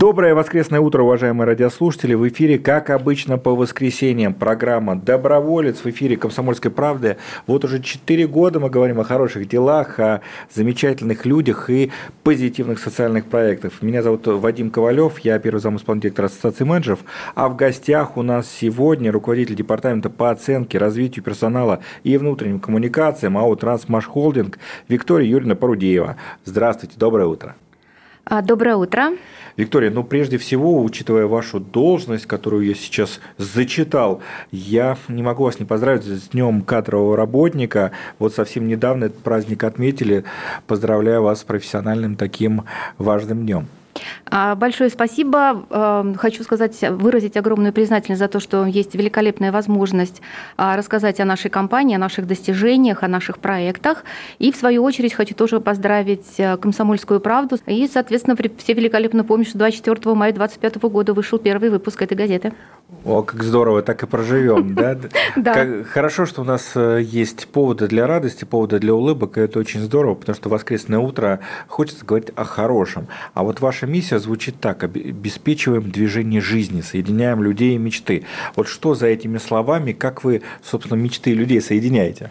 Доброе воскресное утро, уважаемые радиослушатели. В эфире, как обычно, по воскресеньям программа «Доброволец» в эфире «Комсомольской правды». Вот уже 4 года мы говорим о хороших делах, о замечательных людях и позитивных социальных проектах. Меня зовут Вадим Ковалев, я первый замысловой директор Ассоциации менеджеров, а в гостях у нас сегодня руководитель департамента по оценке, развитию персонала и внутренним коммуникациям АО «Трансмаш Холдинг» Виктория Юрьевна Парудеева. Здравствуйте, доброе утро. А, доброе утро. Виктория, ну прежде всего, учитывая вашу должность, которую я сейчас зачитал, я не могу вас не поздравить с Днем кадрового работника. Вот совсем недавно этот праздник отметили. Поздравляю вас с профессиональным таким важным днем. А, большое спасибо. Эм, хочу сказать, выразить огромную признательность за то, что есть великолепная возможность а, рассказать о нашей компании, о наших достижениях, о наших проектах. И, в свою очередь, хочу тоже поздравить «Комсомольскую правду». И, соответственно, все великолепно помнят, что 24 мая 2025 года вышел первый выпуск этой газеты. О, как здорово, так и проживем, да? Да. Хорошо, что у нас э, есть поводы для радости, поводы для улыбок, и это очень здорово, потому что воскресное утро хочется говорить о хорошем. А вот ваша миссия звучит так, обеспечиваем движение жизни, соединяем людей и мечты. Вот что за этими словами, как вы, собственно, мечты людей соединяете?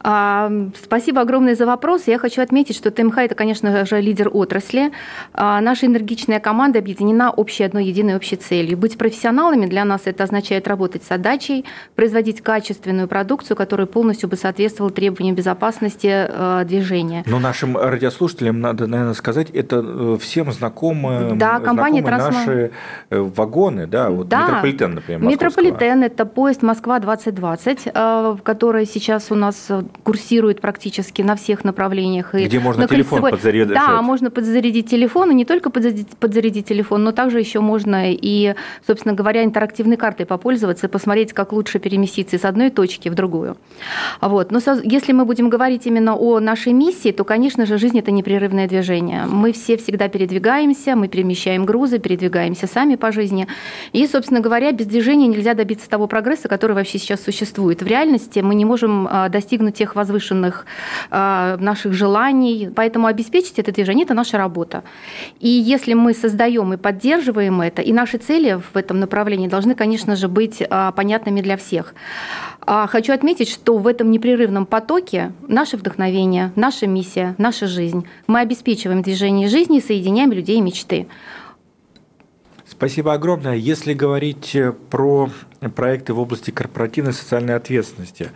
А, спасибо огромное за вопрос. Я хочу отметить, что ТМХ – это, конечно же, лидер отрасли. А, наша энергичная команда объединена общей одной единой общей целью. Быть профессионалами для нас это означает работать с отдачей, производить качественную продукцию, которая полностью бы соответствовала требованиям безопасности э, движения. Но нашим радиослушателям надо, наверное, сказать, это э, всем знакомы, да, компания знакомы наши э, вагоны, да, вот да. метрополитен, например, Метрополитен – это поезд Москва-2020, который сейчас у нас курсирует практически на всех направлениях. И Где можно телефон кольцевой... подзарядить? Да, можно подзарядить телефон, и не только подзарядить, подзарядить телефон, но также еще можно и, собственно говоря, интерактивной картой попользоваться и посмотреть, как лучше переместиться из одной точки в другую. Вот. Но если мы будем говорить именно о нашей миссии, то, конечно же, жизнь – это непрерывное движение. Мы все всегда передвигаемся, мы перемещаем грузы, передвигаемся сами по жизни. И, собственно говоря, без движения нельзя добиться того прогресса, который вообще сейчас существует. В реальности мы не можем а, достигнуть тех возвышенных э, наших желаний. Поэтому обеспечить это движение – это наша работа. И если мы создаем и поддерживаем это, и наши цели в этом направлении должны, конечно же, быть э, понятными для всех. А хочу отметить, что в этом непрерывном потоке наше вдохновение, наша миссия, наша жизнь. Мы обеспечиваем движение жизни соединяем людей и мечты. Спасибо огромное. Если говорить э, про проекты в области корпоративной социальной ответственности,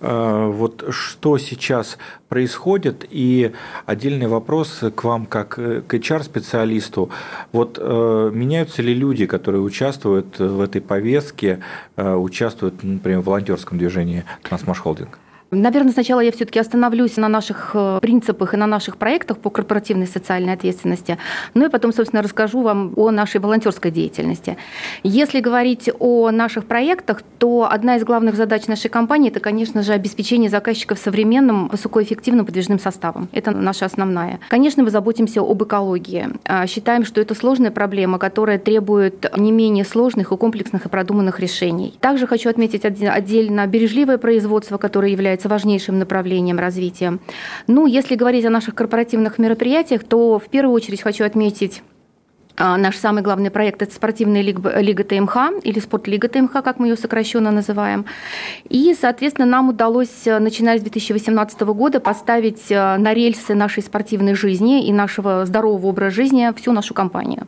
э, вот что сейчас происходит, и отдельный вопрос к вам как э, к HR-специалисту. Вот меняются ли люди, которые участвуют в этой повестке, участвуют, например, в волонтерском движении Трансмаш Холдинг? Наверное, сначала я все-таки остановлюсь на наших э, принципах и на наших проектах по корпоративной социальной ответственности, ну и потом, собственно, расскажу вам о нашей волонтерской деятельности. Если говорить о наших проектах, то одна из главных задач нашей компании – это, конечно же, обеспечение заказчиков современным, высокоэффективным подвижным составом. Это наша основная. Конечно, мы заботимся об экологии. А, считаем, что это сложная проблема, которая требует не менее сложных и комплексных и продуманных решений. Также хочу отметить отдельно бережливое производство, которое является является важнейшим направлением развития. Ну, если говорить о наших корпоративных мероприятиях, то в первую очередь хочу отметить Наш самый главный проект – это спортивная лига, лига ТМХ, или спортлига ТМХ, как мы ее сокращенно называем. И, соответственно, нам удалось, э, начиная с 2018 года, поставить э, на рельсы нашей спортивной жизни и нашего здорового образа жизни всю нашу компанию.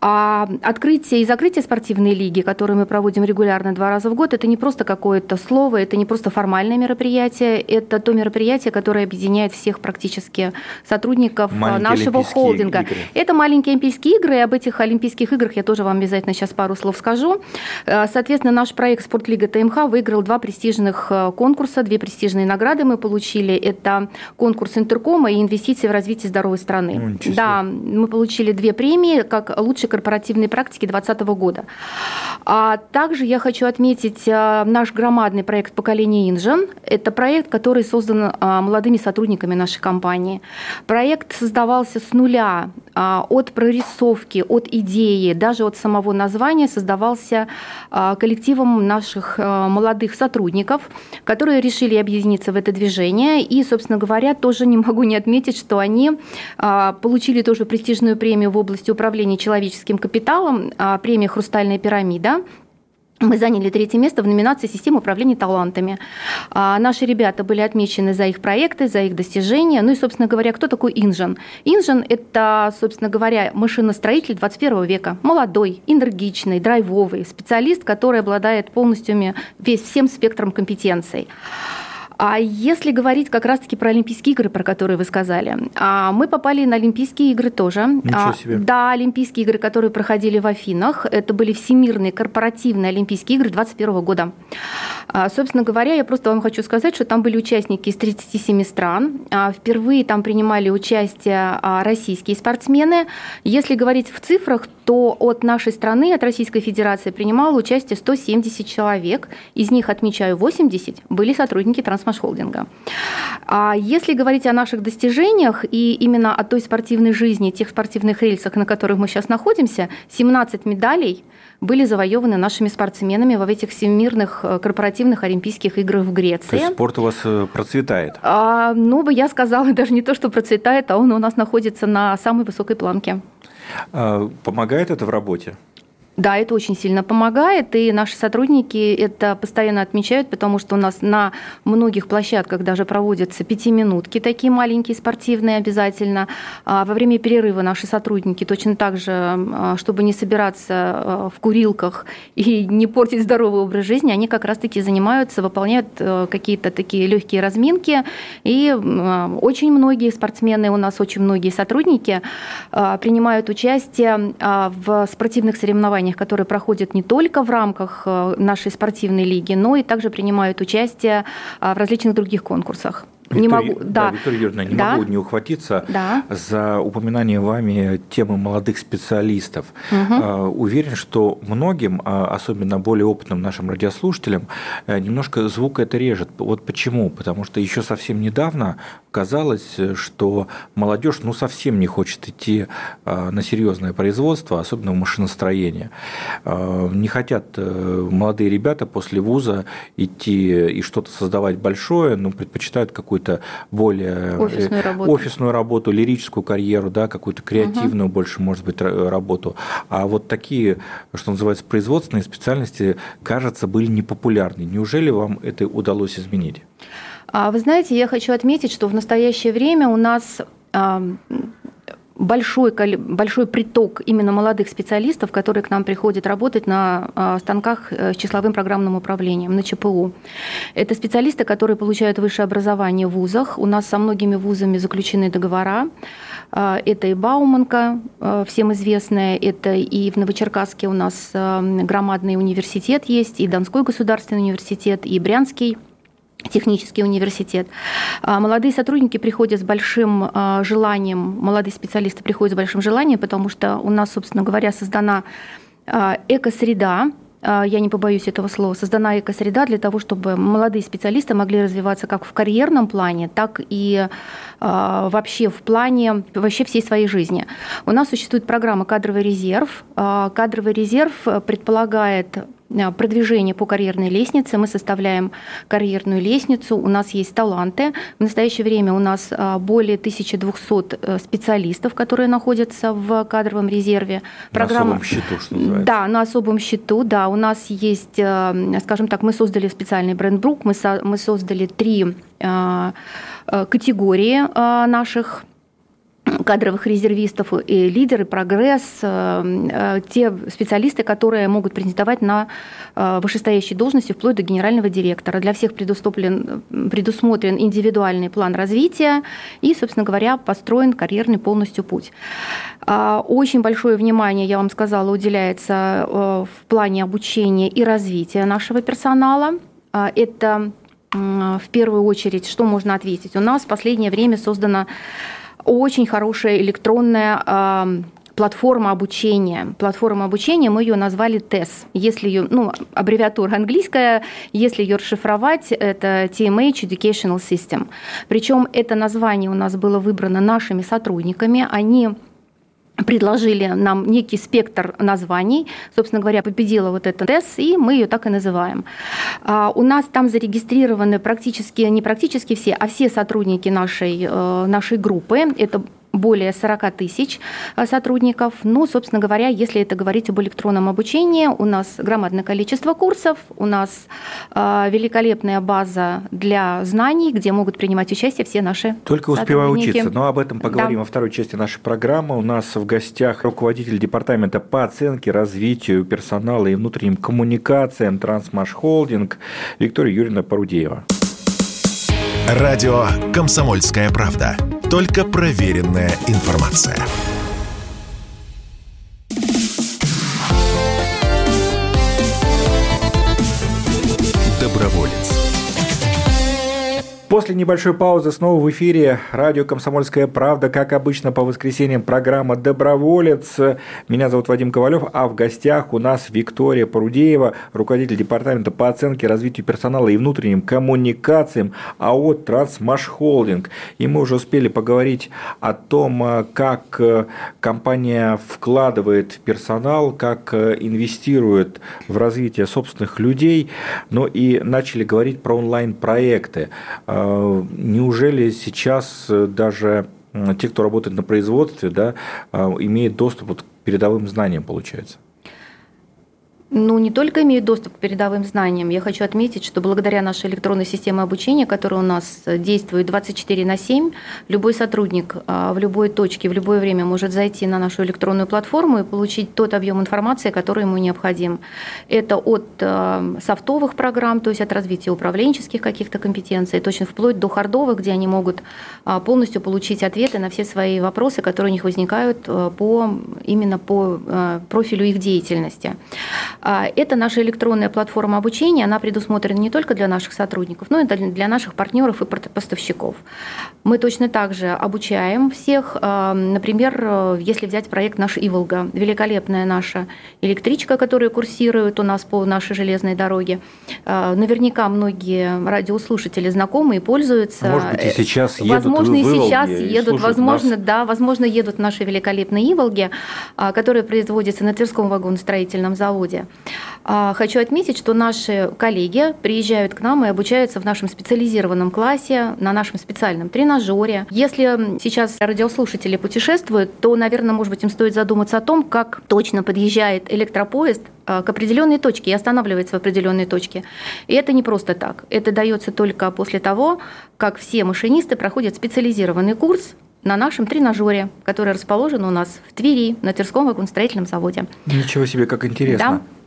А открытие и закрытие спортивной лиги, которые мы проводим регулярно два раза в год, это не просто какое-то слово, это не просто формальное мероприятие, это то мероприятие, которое объединяет всех практически сотрудников Маленькие нашего холдинга. Игры. Это маленькие Олимпийские игры, и об этих Олимпийских играх я тоже вам обязательно сейчас пару слов скажу. Э, соответственно, наш проект «Спортлига ТМХ» выиграл два престижных э, конкурса, две престижные награды мы получили. Это конкурс Интеркома и инвестиции в развитие здоровой страны. Ну, да, мы получили две премии, как лучший корпоративной практики 2020 года. А также я хочу отметить э, наш громадный проект «Поколение Инжен». Это проект, который создан молодыми сотрудниками нашей компании. Проект создавался с нуля, от прорисовки подготовки, от идеи, даже от самого названия создавался коллективом наших молодых сотрудников, которые решили объединиться в это движение. И, собственно говоря, тоже не могу не отметить, что они получили тоже престижную премию в области управления человеческим капиталом, премия «Хрустальная пирамида», мы заняли третье место в номинации «Система управления талантами». А наши ребята были отмечены за их проекты, за их достижения. Ну и, собственно говоря, кто такой Инжен? Инжен – это, собственно говоря, машиностроитель 21 века. Молодой, энергичный, драйвовый специалист, который обладает полностью весь, всем спектром компетенций. А если говорить как раз-таки про Олимпийские игры, про которые вы сказали, а, мы попали на Олимпийские игры тоже. Ничего а, себе. Да, Олимпийские игры, которые проходили в Афинах, это были всемирные корпоративные Олимпийские игры 2021 года. Собственно говоря, я просто вам хочу сказать, что там были участники из 37 стран. Впервые там принимали участие российские спортсмены. Если говорить в цифрах, то от нашей страны, от Российской Федерации принимало участие 170 человек. Из них, отмечаю, 80 были сотрудники трансформации Холдинга. А если говорить о наших достижениях и именно о той спортивной жизни, тех спортивных рельсах, на которых мы сейчас находимся, 17 медалей были завоеваны нашими спортсменами в этих всемирных э, корпоративных Олимпийских играх в Греции. То есть спорт у вас э, процветает? А, ну, бы я сказала, даже не то, что процветает, а он у нас находится на самой высокой планке. А, помогает это в работе? Да, это очень сильно помогает, и наши сотрудники это постоянно отмечают, потому что у нас на многих площадках даже проводятся пятиминутки, такие маленькие спортивные обязательно. А во время перерыва наши сотрудники точно так же, а, чтобы не собираться а, в курилках и не портить здоровый образ жизни, они как раз-таки занимаются, выполняют э, какие-то такие легкие разминки. И очень многие спортсмены, у нас очень многие сотрудники принимают участие в спортивных соревнованиях соревнованиях, которые проходят не только в рамках э, нашей спортивной лиги, но и также принимают участие а, в различных других конкурсах. Виктория, не могу, да. да, Виктория Юрьевна, не да? могу не ухватиться да? за упоминание вами темы молодых специалистов. Угу. Уверен, что многим, а, особенно более опытным нашим радиослушателям, э, немножко звук это режет. Вот почему? Потому что еще совсем недавно казалось, что молодежь ну совсем не хочет идти а, на серьезное производство, особенно в машиностроение. Не хотят э, молодые ребята после вуза идти и что-то создавать большое, но предпочитают какую-то какую-то более э, офисную работу, офисную работу лирическую карьеру, да, какую-то креативную угу. больше, может быть, работу. А вот такие, что называется, производственные специальности, кажется, были непопулярны. Неужели вам это удалось изменить? А Вы знаете, я хочу отметить, что в настоящее время у нас большой, большой приток именно молодых специалистов, которые к нам приходят работать на а, станках э, с числовым программным управлением, на ЧПУ. Это специалисты, которые получают высшее образование в вузах. У нас со многими вузами заключены договора. А, это и Бауманка, э, всем известная, это и в Новочеркасске у нас громадный университет есть, и Донской государственный университет, и Брянский – технический университет. А, молодые сотрудники приходят с большим а, желанием, молодые специалисты приходят с большим желанием, потому что у нас, собственно говоря, создана а, экосреда, я не побоюсь этого слова, создана экосреда для того, чтобы молодые специалисты могли развиваться как в карьерном плане, так и вообще в плане вообще всей своей жизни. У нас существует программа «Кадровый резерв». Кадровый резерв предполагает Э, продвижение по карьерной лестнице. Мы составляем карьерную лестницу, у нас есть таланты. В настоящее время у нас э, более 1200 э, специалистов, которые находятся в кадровом резерве. Программа... На особом счету, что называется. Да, на особом счету, да. У нас есть, скажем так, мы создали специальный бренд-брук, мы, мы создали три категории наших кадровых резервистов, и лидеры, прогресс, э, э, те специалисты, которые могут претендовать на э, вышестоящие должности вплоть до генерального директора. Для всех предусмотрен, предусмотрен индивидуальный план развития и, собственно говоря, построен карьерный полностью путь. А, очень большое внимание, я вам сказала, уделяется в плане обучения и развития нашего персонала. А, это в первую очередь, что можно ответить? У нас в последнее время создано очень хорошая электронная платформа обучения. Платформа обучения, мы ее назвали TES. Если ее, ну, аббревиатура английская, если ее расшифровать, это TMH Educational System. Причем это название у нас было выбрано нашими сотрудниками. Они предложили нам некий спектр названий. Собственно говоря, победила вот эта ТЭС, и мы ее так и называем. А, у нас там зарегистрированы практически, не практически все, а все сотрудники нашей, э, нашей группы. Это более 40 тысяч э, сотрудников. Ну, собственно говоря, если это говорить об электронном обучении, у нас громадное количество курсов, у нас э, великолепная база для знаний, где могут принимать участие все наши Только успеваю учиться, но об этом поговорим да. во второй части нашей программы. У нас в гостях руководитель департамента по оценке, развитию персонала и внутренним коммуникациям Трансмаш Холдинг Виктория Юрьевна Парудеева. Радио «Комсомольская правда». Только проверенная информация. После небольшой паузы снова в эфире радио «Комсомольская правда». Как обычно, по воскресеньям программа «Доброволец». Меня зовут Вадим Ковалев, а в гостях у нас Виктория Парудеева, руководитель департамента по оценке, развитию персонала и внутренним коммуникациям АО «Трансмаш Холдинг». И мы уже успели поговорить о том, как компания вкладывает в персонал, как инвестирует в развитие собственных людей, но и начали говорить про онлайн-проекты неужели сейчас э, даже те, кто работает на производстве, да, а, имеет доступ вот к передовым знаниям, получается? Ну, не только имеют доступ к передовым знаниям. Я хочу отметить, что благодаря нашей электронной системе обучения, которая у нас действует 24 на 7, любой сотрудник а, в любой точке, в любое время может зайти на нашу электронную платформу и получить тот объем информации, который ему необходим. Это от а, софтовых программ, то есть от развития управленческих каких-то компетенций, точно вплоть до хардовых, где они могут а, полностью получить ответы на все свои вопросы, которые у них возникают по, именно по профилю их деятельности. А, это наша электронная платформа обучения, она предусмотрена не только для наших сотрудников, но и для наших партнеров и поставщиков. Мы точно так же обучаем всех. А, например, если взять проект наш Иволга, великолепная наша электричка, которая курсирует у нас по нашей железной дороге. А, наверняка многие радиослушатели знакомы и пользуются. Может быть, и сейчас едут Возможно, и сейчас едут, возможно, нас. да, возможно, едут наши великолепные Иволги, которые производятся на Тверском вагоностроительном заводе. А, хочу отметить, что наши коллеги приезжают к нам и обучаются в нашем специализированном классе, на нашем специальном тренажере. Если сейчас радиослушатели путешествуют, то, наверное, может быть, им стоит задуматься о том, как точно подъезжает электропоезд а, к определенной точке и останавливается в определенной точке. И это не просто так. Это дается только после того, как все машинисты проходят специализированный курс на нашем тренажере, который расположен у нас в Твери, на Тверском вагоностроительном заводе. Ничего себе, как интересно. Да.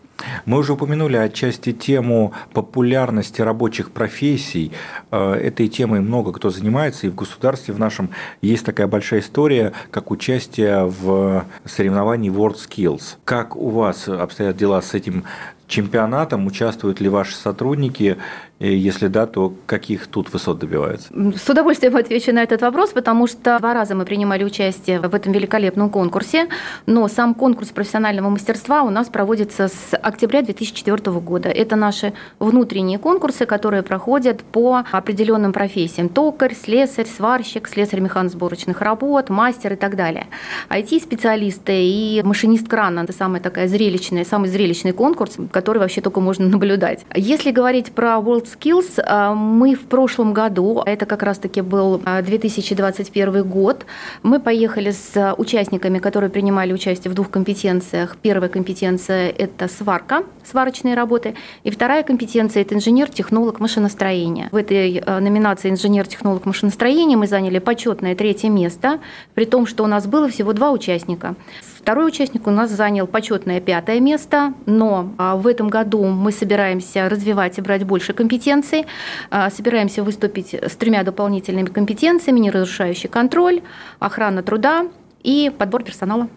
Мы уже упомянули отчасти тему популярности рабочих профессий. Э, этой темой много кто занимается, и в государстве в нашем есть такая большая история, как участие в соревновании WorldSkills. Как у вас обстоят дела с этим чемпионатом? Участвуют ли ваши сотрудники? Если да, то каких тут высот добиваются? С удовольствием отвечу на этот вопрос, потому что два раза мы принимали участие в этом великолепном конкурсе, но сам конкурс профессионального мастерства у нас проводится с октября 2004 года. Это наши внутренние конкурсы, которые проходят по определенным профессиям. Токарь, слесарь, сварщик, слесарь механосборочных работ, мастер и так далее. IT-специалисты и машинист крана – это самая такая зрелищная, самый зрелищный конкурс, который вообще только можно наблюдать. Если говорить про World Skills а, мы в прошлом году, это как раз-таки был 2021 а, год, мы поехали с участниками, которые принимали участие в двух компетенциях. Первая компетенция – это сварка, сварочные работы, и вторая компетенция – это инженер-технолог машиностроения. В этой а, номинации инженер-технолог машиностроения мы заняли почетное третье место, при том, что у нас было всего два участника. Второй участник у нас занял почетное пятое место, но а, в этом году мы собираемся развивать и брать больше компетенций, а, собираемся выступить с тремя дополнительными компетенциями, неразрушающий контроль, охрана труда и подбор персонала.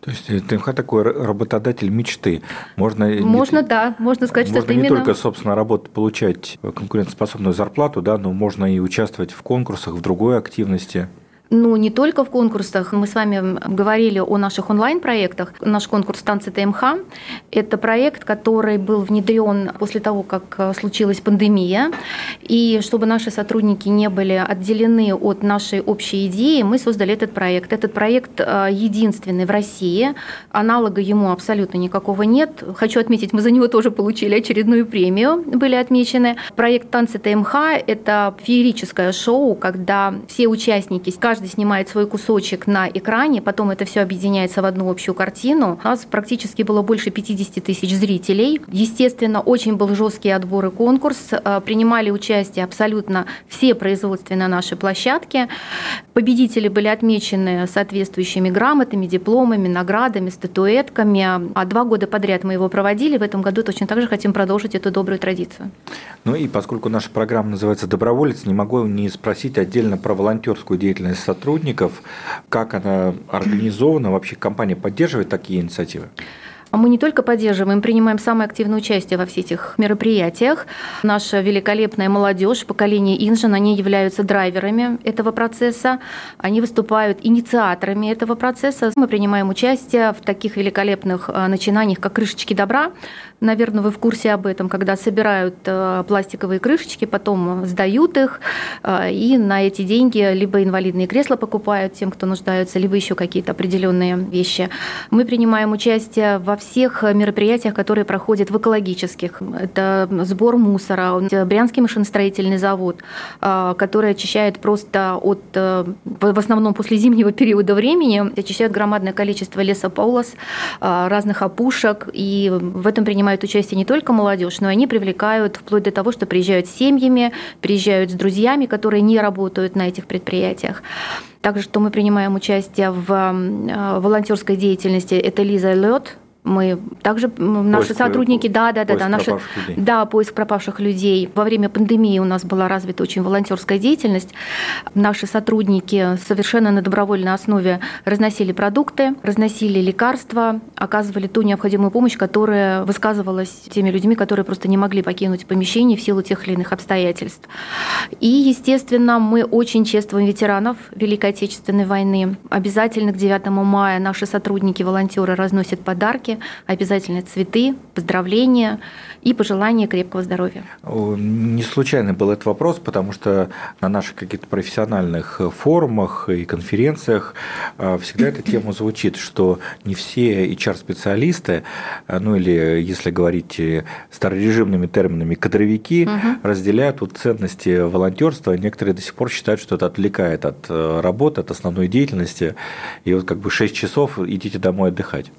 То есть э, ТМХ такой работодатель мечты. Можно, можно не, да, можно сказать, можно что это не именно... только, собственно, работать, получать конкурентоспособную зарплату, да, но можно и участвовать в конкурсах, в другой активности. Ну, не только в конкурсах. Мы с вами говорили о наших онлайн-проектах. Наш конкурс «Танцы ТМХ» Это проект, который был внедрен после того, как случилась пандемия. И чтобы наши сотрудники не были отделены от нашей общей идеи, мы создали этот проект. Этот проект единственный в России. Аналога ему абсолютно никакого нет. Хочу отметить, мы за него тоже получили очередную премию, были отмечены. Проект «Танцы ТМХ» – это феерическое шоу, когда все участники, каждый снимает свой кусочек на экране, потом это все объединяется в одну общую картину. У нас практически было больше 50 тысяч зрителей. Естественно, очень был жесткий отбор и конкурс. Э, принимали участие абсолютно все производственные наши площадки. Победители были отмечены соответствующими грамотами, дипломами, наградами, статуэтками. А два года подряд мы его проводили. В этом году точно так же хотим продолжить эту добрую традицию. Ну и поскольку наша программа называется «Доброволец», не могу не спросить отдельно про волонтерскую деятельность сотрудников. Как она организована? Вообще компания поддерживает такие инициативы? Мы не только поддерживаем, принимаем самое активное участие во всех этих мероприятиях. Наша великолепная молодежь, поколение Инжин, они являются драйверами этого процесса, они выступают инициаторами этого процесса. Мы принимаем участие в таких великолепных э, начинаниях, как «Крышечки добра». Наверное, вы в курсе об этом, когда собирают э, пластиковые крышечки, потом сдают их, э, и на эти деньги либо инвалидные кресла покупают тем, кто нуждается, либо еще какие-то определенные вещи. Мы принимаем участие во всех мероприятиях, которые проходят в экологических. Это сбор мусора, Брянский машиностроительный завод, а, который очищает просто от, э, в основном после зимнего периода времени, очищает громадное количество лесополос, а, разных опушек, и в этом принимают участие не только молодежь, но и они привлекают вплоть до того, что приезжают с семьями, приезжают с друзьями, которые не работают на этих предприятиях. Также, что мы принимаем участие в э, волонтерской деятельности, это Лиза Лед, мы также наши поиск, сотрудники, да, да, да, да, наши, да, поиск пропавших людей. Во время пандемии у нас была развита очень волонтерская деятельность. Наши сотрудники совершенно на добровольной основе разносили продукты, разносили лекарства, оказывали ту необходимую помощь, которая высказывалась теми людьми, которые просто не могли покинуть помещение в силу тех или иных обстоятельств. И, естественно, мы очень чествуем ветеранов Великой Отечественной войны. Обязательно к 9 мая наши сотрудники, волонтеры разносят подарки обязательно цветы, поздравления и пожелания крепкого здоровья. Не случайно был этот вопрос, потому что на наших каких-то профессиональных форумах и конференциях а, всегда эта тема звучит, что не все HR-специалисты, а, ну или, если говорить старорежимными терминами, кадровики, угу. разделяют вот ценности волонтерства. Некоторые до сих пор считают, что это отвлекает от э, работы, от основной деятельности. И вот как бы 6 часов идите домой отдыхать.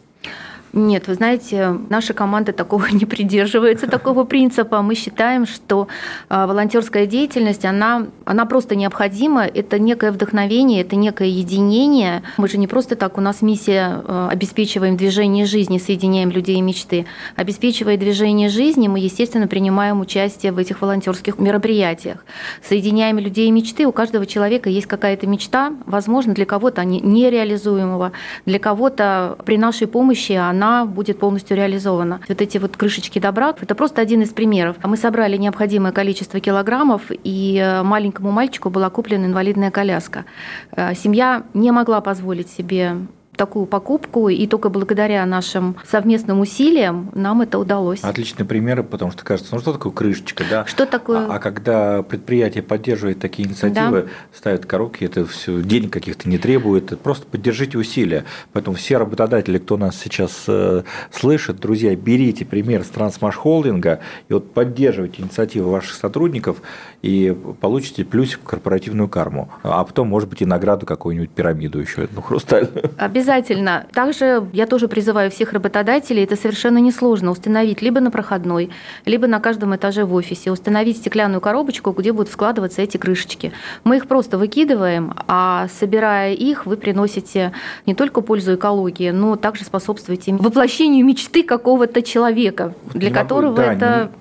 Нет, вы знаете, наша команда такого не придерживается, такого принципа. Мы считаем, что а, волонтерская деятельность, она, она просто необходима. Это некое вдохновение, это некое единение. Мы же не просто так, у нас миссия а, обеспечиваем движение жизни, соединяем людей и мечты. Обеспечивая движение жизни, мы, естественно, принимаем участие в этих волонтерских мероприятиях. Соединяем людей и мечты. У каждого человека есть какая-то мечта, возможно, для кого-то нереализуемого, для кого-то при нашей помощи она она будет полностью реализована. Вот эти вот крышечки добра – это просто один из примеров. Мы собрали необходимое количество килограммов, и э, маленькому мальчику была куплена инвалидная коляска. Э, семья не могла позволить себе такую покупку, и только благодаря нашим совместным усилиям нам это удалось. Отличные примеры, потому что кажется, ну что такое крышечка, да? Что такое? А, а когда предприятие поддерживает такие инициативы, да. ставит коробки, это все денег каких-то не требует, просто поддержите усилия. Поэтому все работодатели, кто нас сейчас э, слышит, друзья, берите пример с Трансмаш Холдинга и вот поддерживайте инициативы ваших сотрудников и получите плюс корпоративную карму. А потом, может быть, и награду какую-нибудь пирамиду еще, одну хрустальную. Обязательно Обязательно. Также я тоже призываю всех работодателей, это совершенно несложно, установить либо на проходной, либо на каждом этаже в офисе, установить стеклянную коробочку, где будут складываться эти крышечки. Мы их просто выкидываем, а собирая их, вы приносите не только пользу экологии, но также способствуете воплощению мечты какого-то человека, для не которого могу, да, это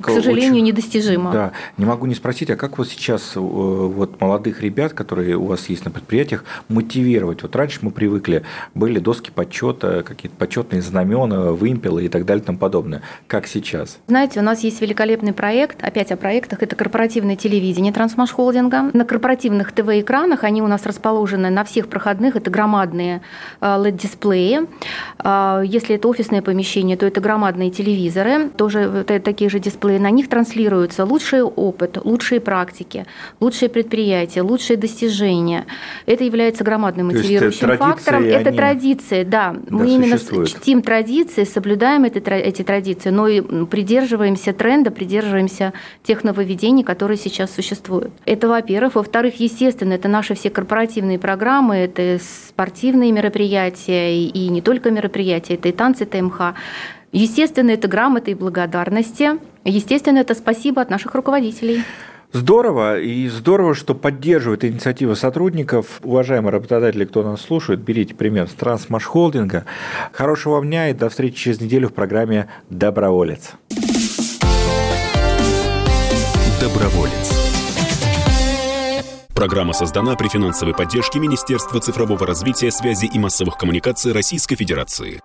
к сожалению, очень, недостижимо. Да, не могу не спросить, а как вот сейчас э, вот молодых ребят, которые у вас есть на предприятиях, мотивировать? Вот раньше мы привыкли, были доски почета, какие-то почетные знамена, вымпелы и так далее и тому подобное. Как сейчас? Знаете, у нас есть великолепный проект, опять о проектах, это корпоративное телевидение Трансмаш Холдинга. На корпоративных ТВ-экранах, они у нас расположены на всех проходных, это громадные LED-дисплеи. Э, э, если это офисное помещение, то это громадные телевизоры, тоже такие же дисплеи. На них транслируется лучший опыт, лучшие практики, лучшие предприятия, лучшие достижения. Это является громадным мотивирующим фактором. Это традиции, да. да Мы именно чтим традиции, соблюдаем эти, эти традиции, но и придерживаемся тренда, придерживаемся тех нововведений, которые сейчас существуют. Это, во-первых. Во-вторых, естественно, это наши все корпоративные программы, это спортивные мероприятия и не только мероприятия, это и танцы ТМХ. Естественно, это грамоты и благодарности. Естественно, это спасибо от наших руководителей. Здорово, и здорово, что поддерживает инициатива сотрудников. Уважаемые работодатели, кто нас слушает, берите пример с Трансмаш Холдинга. Хорошего вам дня и до встречи через неделю в программе «Доброволец». Доброволец. Программа создана при финансовой поддержке Министерства цифрового развития, связи и массовых коммуникаций Российской Федерации.